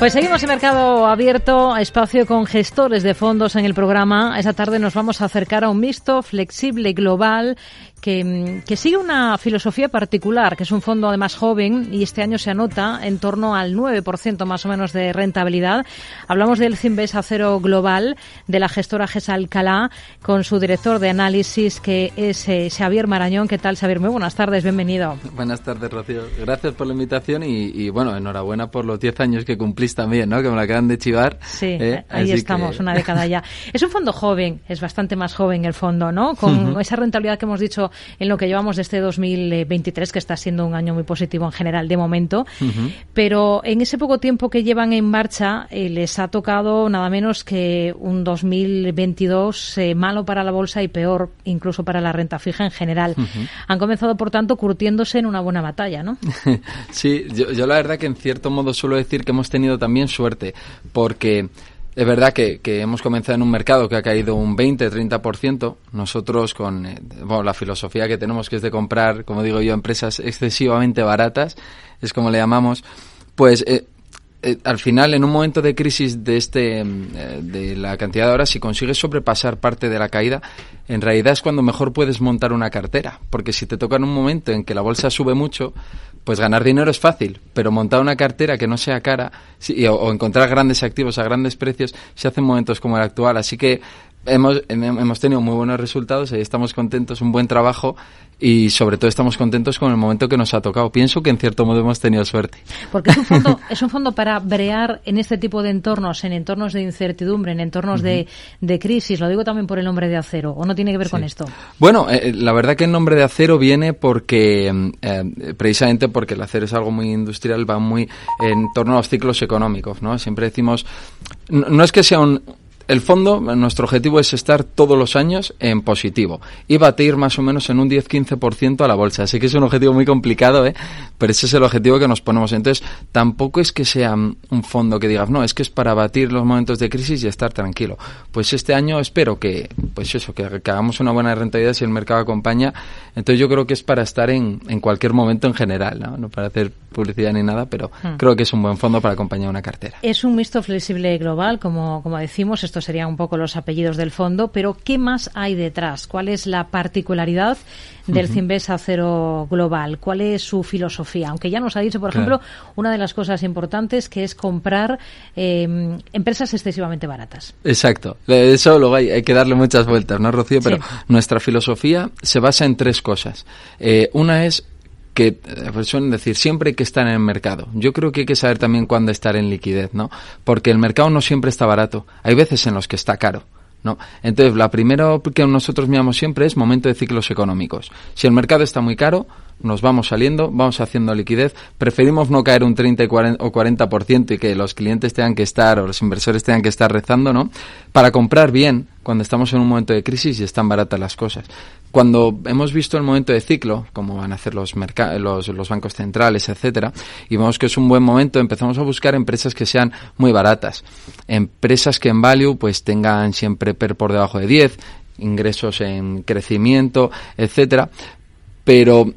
Pues seguimos en Mercado Abierto, espacio con gestores de fondos en el programa. Esta tarde nos vamos a acercar a un mixto flexible global que, que, sigue una filosofía particular, que es un fondo además joven y este año se anota en torno al 9% más o menos de rentabilidad. Hablamos del Cimbes Acero Global de la gestora GESA Alcalá con su director de análisis que es eh, Xavier Marañón. ¿Qué tal, Xavier? Muy buenas tardes, bienvenido. Buenas tardes, Rocío. Gracias por la invitación y, y bueno, enhorabuena por los 10 años que cumplís también, ¿no? Que me la acaban de chivar. Sí, ¿eh? ahí estamos, una década ya. Es un fondo joven, es bastante más joven el fondo, ¿no? Con esa rentabilidad que hemos dicho en lo que llevamos de este 2023, que está siendo un año muy positivo en general de momento. Pero en ese poco tiempo que llevan en marcha, eh, les ha tocado nada menos que un 2022 eh, malo para la bolsa y peor incluso para la renta fija en general. Han comenzado, por tanto, curtiéndose en una buena batalla, ¿no? sí, yo, yo la verdad que en cierto modo suelo decir que hemos tenido también suerte, porque es verdad que, hemos comenzado en un mercado que ha caído un 20-30%. Nosotros, con eh, la filosofía que tenemos, que es de comprar, como digo yo, empresas excesivamente baratas, es como le llamamos, pues eh, eh, al final, en un momento de crisis de este, de la cantidad de horas, si consigues sobrepasar parte de la caída, en realidad es cuando mejor puedes montar una cartera. Porque si te toca en un momento en que la bolsa sube mucho, pues ganar dinero es fácil, pero montar una cartera que no sea cara o, encontrar grandes activos a grandes precios se hace en momentos como el actual. Así que hemos, hemos tenido muy buenos resultados, ahí estamos contentos, un buen trabajo y sobre todo estamos contentos con el momento que nos ha tocado. Pienso que en cierto modo hemos tenido suerte. Porque es un fondo, es un fondo para brear en este tipo de entornos, en entornos de incertidumbre, en entornos de, de, crisis. Lo digo también por el nombre de acero, ¿o no tiene que ver con esto? Bueno, eh, la verdad que el nombre de acero viene porque, eh, precisamente porque el acero es algo muy industrial, va muy en torno a los ciclos económicos, ¿no? Siempre decimos, no es que sea un, el fondo, nuestro objetivo es estar todos los años en positivo y batir más o menos en un 10-15% a la bolsa. Así que es un objetivo muy complicado, ¿eh? pero ese es el objetivo que nos ponemos. Entonces, tampoco es que sea un fondo que digas, no, es que es para batir los momentos de crisis y estar tranquilo. Pues este año espero que, pues eso, que, hagamos una buena rentabilidad si el mercado acompaña. Entonces, yo creo que es para estar en, en cualquier momento en general, ¿no? no para hacer publicidad ni nada, pero hmm. creo que es un buen fondo para acompañar una cartera. Es un mixto flexible global, como, como decimos. Esto serían un poco los apellidos del fondo, pero ¿qué más hay detrás? ¿Cuál es la particularidad del uh Acero Global? ¿Cuál es su filosofía? Aunque ya nos ha dicho, por ejemplo, una de las cosas importantes que es comprar em, empresas excesivamente baratas. Exacto. Eso luego hay, hay, que darle muchas vueltas, ¿no, Rocío? Pero nuestra filosofía se basa en tres cosas. Eh, una es que eh, suelen decir siempre hay que estar en el mercado. Yo creo que hay que saber también cuándo estar en liquidez, ¿no? Porque el mercado no siempre está barato. Hay veces en los que está caro. ¿no? Entonces, la primera que nosotros miramos siempre es momento de ciclos económicos. Si el mercado está muy caro, nos vamos saliendo, vamos haciendo liquidez. Preferimos no caer un 30 o 40% y que los clientes tengan que estar o los inversores tengan que estar rezando, ¿no? Para comprar bien cuando estamos en un momento de crisis y están baratas las cosas. Cuando hemos visto el momento de ciclo, como van a hacer los, los, los bancos centrales, etcétera, y vemos que es un buen momento, empezamos a buscar empresas que sean muy baratas. Empresas que en value pues tengan siempre PER por debajo de 10, ingresos en crecimiento, etcétera. Pero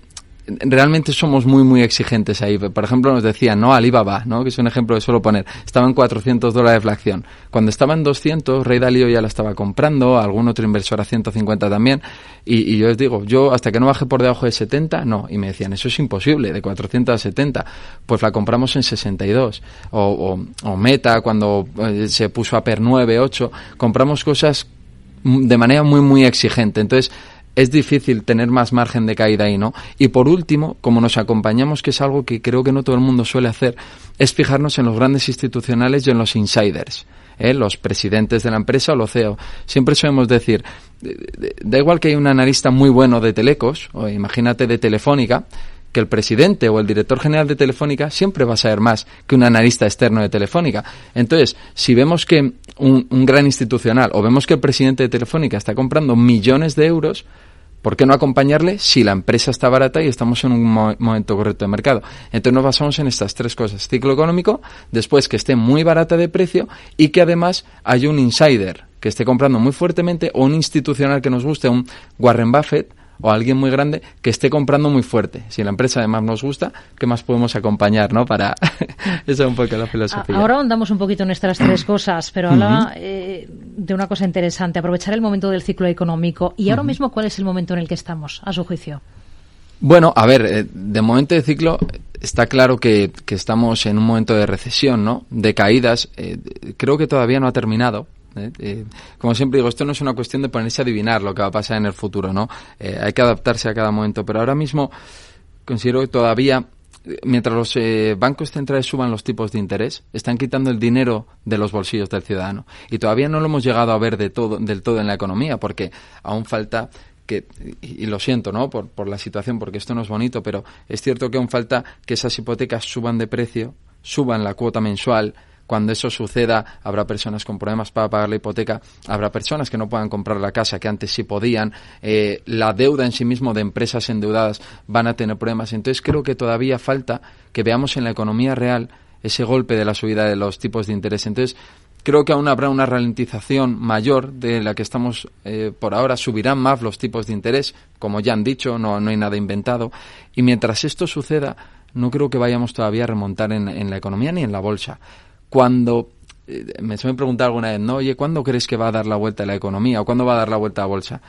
realmente somos muy, muy exigentes ahí. Por ejemplo, nos decían, no, Alibaba, ¿no? que es un ejemplo que suelo poner, estaba en 400 dólares la acción. Cuando estaba en 200, Rey Dalio ya la estaba comprando, algún otro inversor a 150 también, y, yo les digo, yo hasta que no baje por debajo de 70, no. Y me decían, eso es imposible, de 400 a 70. Pues la compramos en 62. O, o, o Meta, cuando eh, se puso a PER 9, 8, compramos cosas de manera muy, muy exigente. Entonces, es difícil tener más margen de caída ahí, ¿no? Y por último, como nos acompañamos, que es algo que creo que no todo el mundo suele hacer, es fijarnos en los grandes institucionales y en los insiders, ¿eh? los presidentes de la empresa o los CEO. Siempre solemos decir, da igual que hay un analista muy bueno de Telecos, o imagínate de Telefónica, que el presidente o el director general de Telefónica siempre va a saber más que un analista externo de Telefónica. Entonces, si vemos que un, gran institucional o vemos que el presidente de Telefónica está comprando millones de euros, ¿Por qué no acompañarle si la empresa está barata y estamos en un momento correcto de mercado? Entonces nos basamos en estas tres cosas. Ciclo económico, después que esté muy barata de precio y que además haya un insider que esté comprando muy fuertemente o un institucional que nos guste, un Warren Buffett o alguien muy grande que esté comprando muy fuerte. Si la empresa además nos gusta, ¿qué más podemos acompañar, no? Para esa es un poco la filosofía. Ahora andamos un poquito en estas tres cosas, pero hablaba eh, de una cosa interesante, aprovechar el momento del ciclo económico. ¿Y ahora mismo cuál es el momento en el que estamos, a su juicio? Bueno, a ver, eh, de momento de ciclo está claro que, estamos en un momento de recesión, ¿no? De caídas. Eh, creo que todavía no ha terminado. ¿Eh? como siempre digo, esto no es una cuestión de ponerse a adivinar lo que va a pasar en el futuro, ¿no? hay que adaptarse a cada momento. Pero ahora mismo considero que todavía mientras los bancos centrales suban los tipos de interés, están quitando el dinero de los bolsillos del ciudadano. Y todavía no lo hemos llegado a ver de todo, del todo en la economía, porque aún falta que, y, lo siento, ¿no? Por, por la situación, porque esto no es bonito, pero es cierto que aún falta que esas hipotecas suban de precio, suban la cuota mensual, cuando eso suceda, habrá personas con problemas para pagar la hipoteca, habrá personas que no puedan comprar la casa que antes sí podían, eh, la deuda en sí mismo de empresas endeudadas van a tener problemas. Entonces creo que todavía falta que veamos en la economía real ese golpe de la subida de los tipos de interés. Entonces Creo que aún habrá una ralentización mayor de la que estamos eh, por ahora. Subirán más los tipos de interés, como ya han dicho, no, no hay nada inventado. Y mientras esto suceda, no creo que vayamos todavía a remontar en, la economía ni en la bolsa. Cuando eh, me se me preguntado alguna vez, ¿no? Oye, ¿cuándo crees que va a dar la vuelta a la economía o cuándo va a dar la vuelta a la bolsa?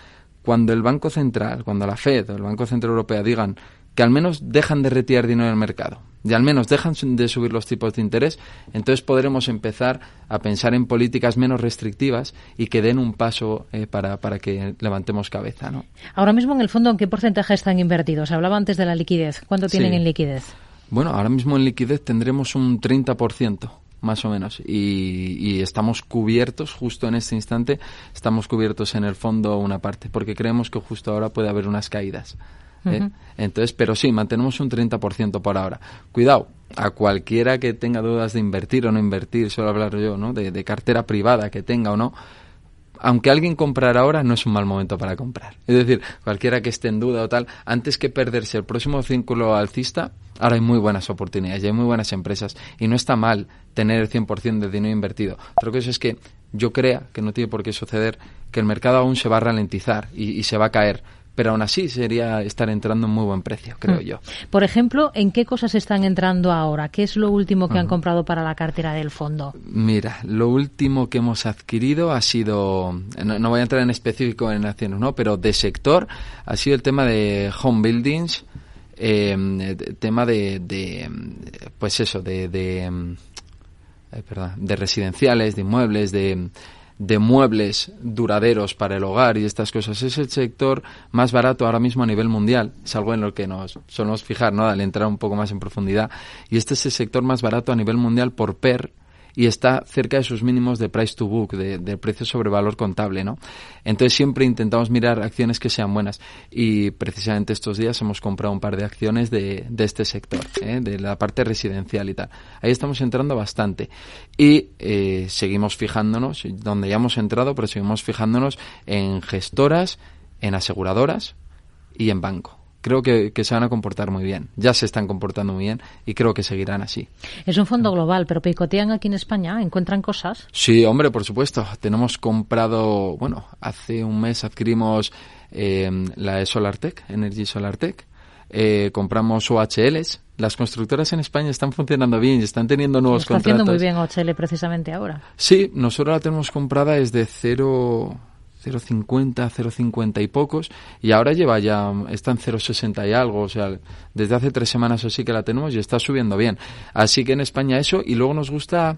Cuando el Banco Central, cuando la Fed o el Banco Central Europeo digan que al menos dejan de retirar dinero del mercado y al menos dejan de subir los tipos de interés, entonces podremos empezar a pensar en políticas menos restrictivas y que den un paso eh, para, para que levantemos cabeza. ¿no? Ahora mismo, en el fondo, ¿en qué porcentaje están invertidos? Hablaba antes de la liquidez. ¿Cuánto tienen en liquidez? Bueno, ahora mismo en liquidez tendremos un 30% más o menos. Y, y, estamos cubiertos, justo en este instante, estamos cubiertos en el fondo una parte, porque creemos que justo ahora puede haber unas caídas. ¿eh? Entonces, pero sí, mantenemos un 30% por ahora. Cuidado, a cualquiera que tenga dudas de invertir o no invertir, suelo hablar yo, ¿no? De, cartera privada que tenga o no, aunque alguien comprara ahora, no es un mal momento para comprar. Es decir, cualquiera que esté en duda o tal, antes que perderse el próximo círculo alcista, ahora hay muy buenas oportunidades y hay muy buenas empresas y no está mal tener el 100% de dinero invertido. Otra cosa es que yo crea que no tiene por qué suceder, que el mercado aún se va a ralentizar y se va a caer pero aún así sería estar entrando en muy buen precio, creo mm. yo. Por ejemplo, ¿en qué cosas están entrando ahora? ¿Qué es lo último que han comprado para la cartera del fondo? Mira, lo último que hemos adquirido ha sido, no, voy a entrar en específico en acciones, ¿no? Pero de sector ha sido el tema de home buildings, eh, tema de, de, pues eso, de, de, perdón, de residenciales, de inmuebles, de de muebles duraderos para el hogar y estas cosas. Es el sector más barato ahora mismo a nivel mundial. Es algo en lo que nos solemos fijar, ¿no? Al entrar un poco más en profundidad. Y este es el sector más barato a nivel mundial por PER y está cerca de sus mínimos de price to book, de, precio sobre valor contable, ¿no? Entonces siempre intentamos mirar acciones que sean buenas y precisamente estos días hemos comprado un par de acciones de, de este sector, ¿eh? de la parte residencial y tal. Ahí estamos entrando bastante y eh, seguimos fijándonos, donde ya hemos entrado, pero seguimos fijándonos en gestoras, en aseguradoras y en banco creo que, se van a comportar muy bien. Ya se están comportando muy bien y creo que seguirán así. Es un fondo global, pero picotean aquí en España, encuentran cosas. Sí, hombre, por supuesto. Tenemos comprado, bueno, hace un mes adquirimos eh, la de SolarTech, Energy SolarTech. Eh, compramos OHLs. Las constructoras en España están funcionando bien y están teniendo nuevos está contratos. Está haciendo muy bien OHL precisamente ahora. Sí, nosotros la tenemos comprada desde cero 0,50, 0,50 y pocos, y ahora lleva ya, está en 0,60 y algo, o sea, desde hace tres semanas o así que la tenemos y está subiendo bien. Así que en España eso, y luego nos gusta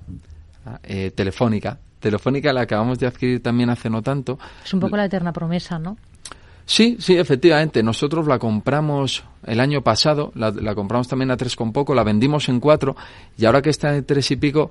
eh, Telefónica. Telefónica la acabamos de adquirir también hace no tanto. Es un poco la eterna promesa, ¿no? Sí, sí, efectivamente. Nosotros la compramos el año pasado, la, la compramos también a tres con poco, la vendimos en cuatro, y ahora que está en tres y pico,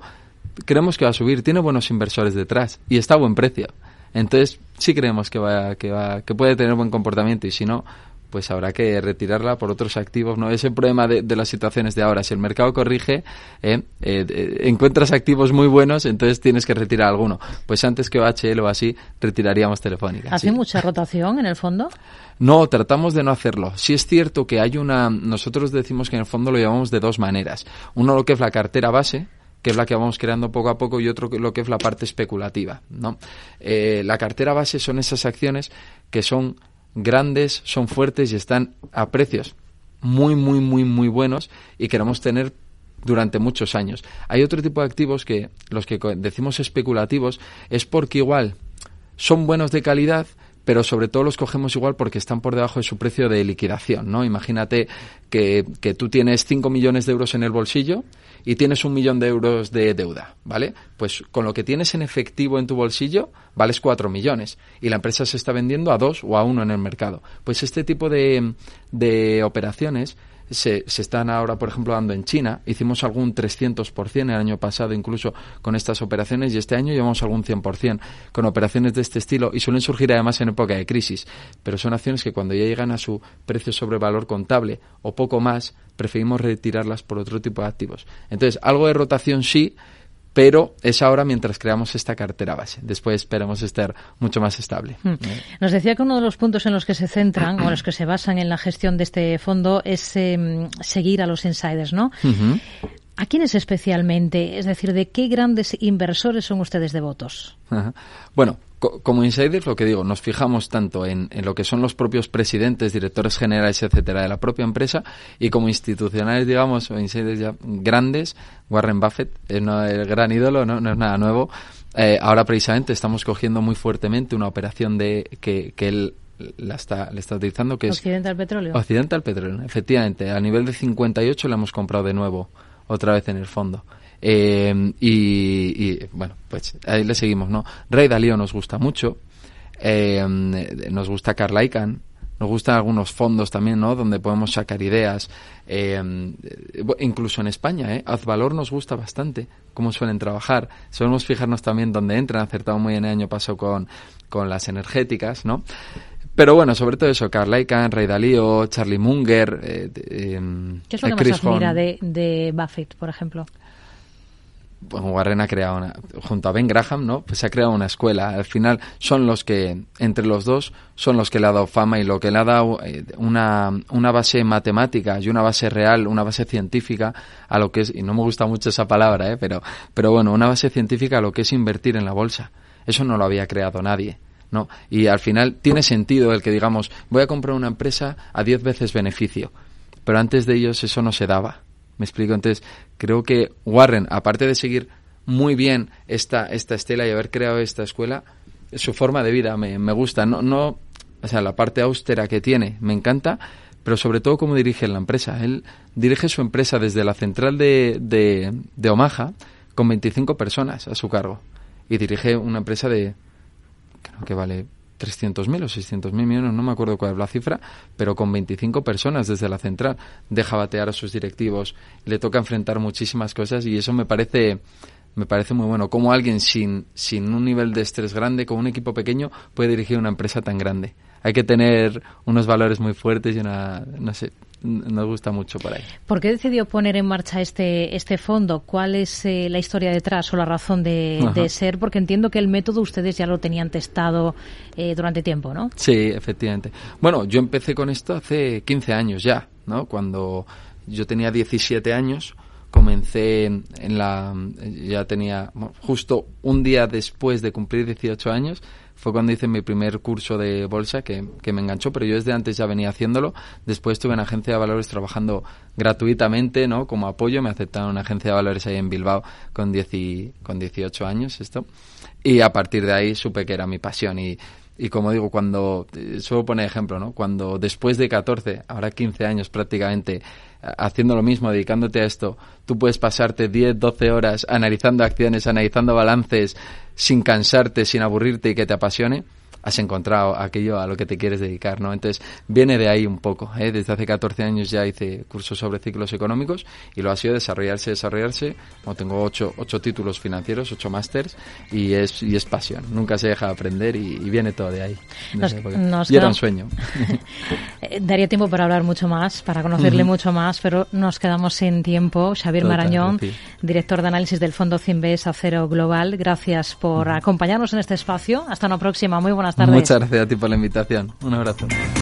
creemos que va a subir. Tiene buenos inversores detrás y está a buen precio. Entonces, sí creemos que va, que va, que puede tener buen comportamiento y si no, pues habrá que retirarla por otros activos. No es el problema de, las situaciones de ahora. Si el mercado corrige, eh, eh, encuentras activos muy buenos, entonces tienes que retirar alguno. Pues antes que OHL o así, retiraríamos Telefónica. ¿Hace mucha rotación en el fondo? No, tratamos de no hacerlo. Sí es cierto que hay una. Nosotros decimos que en el fondo lo llevamos de dos maneras. Uno, lo que es la cartera base, que es la que vamos creando poco a poco, y otro lo que es la parte especulativa. ¿no? Eh, la cartera base son esas acciones que son grandes, son fuertes y están a precios muy, muy, muy, muy buenos y queremos tener durante muchos años. Hay otro tipo de activos que los que decimos especulativos es porque igual son buenos de calidad, pero sobre todo los cogemos igual porque están por debajo de su precio de liquidación, ¿no? Imagínate que, que tú tienes 5 millones de euros en el bolsillo y tienes un millón de euros de deuda, ¿vale? Pues con lo que tienes en efectivo en tu bolsillo, vales 4 millones y la empresa se está vendiendo a 2 o a 1 en el mercado. Pues este tipo de, de operaciones se, se, están ahora, por ejemplo, dando en China. Hicimos algún 300% el año pasado incluso con estas operaciones y este año llevamos algún 100% con operaciones de este estilo y suelen surgir además en época de crisis. Pero son acciones que cuando ya llegan a su precio sobre valor contable o poco más, preferimos retirarlas por otro tipo de activos. Entonces, algo de rotación sí, pero es ahora mientras creamos esta cartera base. Después esperamos estar mucho más estable. Hmm. Nos decía que uno de los puntos en los que se centran o en los que se basan en la gestión de este fondo es em, seguir a los insiders, ¿no? ¿A quiénes especialmente? Es decir, ¿de qué grandes inversores son ustedes devotos? Bueno, como insiders, lo que digo, nos fijamos tanto en, lo que son los propios presidentes, directores generales, etcétera, de la propia empresa, y como institucionales, digamos, o insiders ya grandes, Warren Buffett es el gran ídolo, no, es nada nuevo. Eh, ahora precisamente estamos cogiendo muy fuertemente una operación de que, que él la está, le está utilizando, que es... al Petróleo. al Petróleo, efectivamente. A nivel de 58 la hemos comprado de nuevo otra vez en el fondo. Eh, y, bueno, pues ahí le seguimos, ¿no? Rey Dalío nos gusta mucho, eh, nos gusta Carl Icahn, nos gustan algunos fondos también, ¿no? Donde podemos sacar ideas, eh, incluso en España, ¿eh? Azvalor nos gusta bastante, cómo suelen trabajar. Solemos fijarnos también dónde entran, acertado muy en el año pasado con, con las energéticas, ¿no? Pero bueno, sobre todo eso, Carl Icahn, Ray Dalío, Charlie Munger. Eh, eh, ¿Qué es lo que más admira de, de Buffett, por ejemplo? Bueno, Warren ha creado una, junto a Ben Graham, ¿no? Pues se ha creado una escuela. Al final son los que, entre los dos, son los que le ha dado fama y lo que le ha dado eh, una, una base matemática y una base real, una base científica a lo que es, y no me gusta mucho esa palabra, ¿eh? Pero, pero bueno, una base científica a lo que es invertir en la bolsa. Eso no lo había creado nadie. ¿No? Y al final tiene sentido el que digamos, voy a comprar una empresa a 10 veces beneficio, pero antes de ellos eso no se daba. ¿Me explico? Entonces, creo que Warren, aparte de seguir muy bien esta, esta estela y haber creado esta escuela, su forma de vida me, me gusta. No, no, o sea, la parte austera que tiene me encanta, pero sobre todo cómo dirige la empresa. Él dirige su empresa desde la central de, de, de Omaha con 25 personas a su cargo y dirige una empresa de que vale 300.000 o 600.000 millones, no me acuerdo cuál es la cifra, pero con 25 personas desde la central. Deja batear a sus directivos, le toca enfrentar muchísimas cosas y eso me parece me parece muy bueno. Como alguien sin, sin un nivel de estrés grande, con un equipo pequeño, puede dirigir una empresa tan grande. Hay que tener unos valores muy fuertes y una, no sé, nos gusta mucho por ahí. ¿Por qué decidió poner en marcha este, este fondo? ¿Cuál es eh, la historia detrás o la razón de, ser? Porque entiendo que el método ustedes ya lo tenían testado eh, durante tiempo, ¿no? Sí, efectivamente. Bueno, yo empecé con esto hace 15 años ya, ¿no? Cuando yo tenía 17 años, comencé en la... ya tenía, justo un día después de cumplir 18 años, fue cuando hice mi primer curso de bolsa que, me enganchó, pero yo desde antes ya venía haciéndolo. Después estuve en agencia de valores trabajando gratuitamente, ¿no? Como apoyo, me aceptaron una agencia de valores ahí en Bilbao con, con 18 años esto. Y a partir de ahí supe que era mi pasión y, y como digo, cuando, eh, suelo poner ejemplo, ¿no? Cuando después de 14, ahora 15 años prácticamente, haciendo lo mismo, dedicándote a esto, tú puedes pasarte 10, 12 horas analizando acciones, analizando balances, sin cansarte, sin aburrirte y que te apasione, has encontrado aquello a lo que te quieres dedicar, ¿no? Entonces, viene de ahí un poco. ¿eh? Desde hace 14 años ya hice cursos sobre ciclos económicos y lo ha sido desarrollarse, desarrollarse. Como tengo ocho, ocho títulos financieros, ocho másters y es, y es pasión. Nunca se deja de aprender y, viene todo de ahí. y era un sueño. Eh, daría tiempo para hablar mucho más, para conocerle mucho más, pero nos quedamos sin tiempo. Xavier Marañón, director de análisis del Fondo Cimbes Acero Global, gracias por acompañarnos en este espacio. Hasta una próxima. Muy buenas Muchas gracias a ti por la invitación. Un abrazo.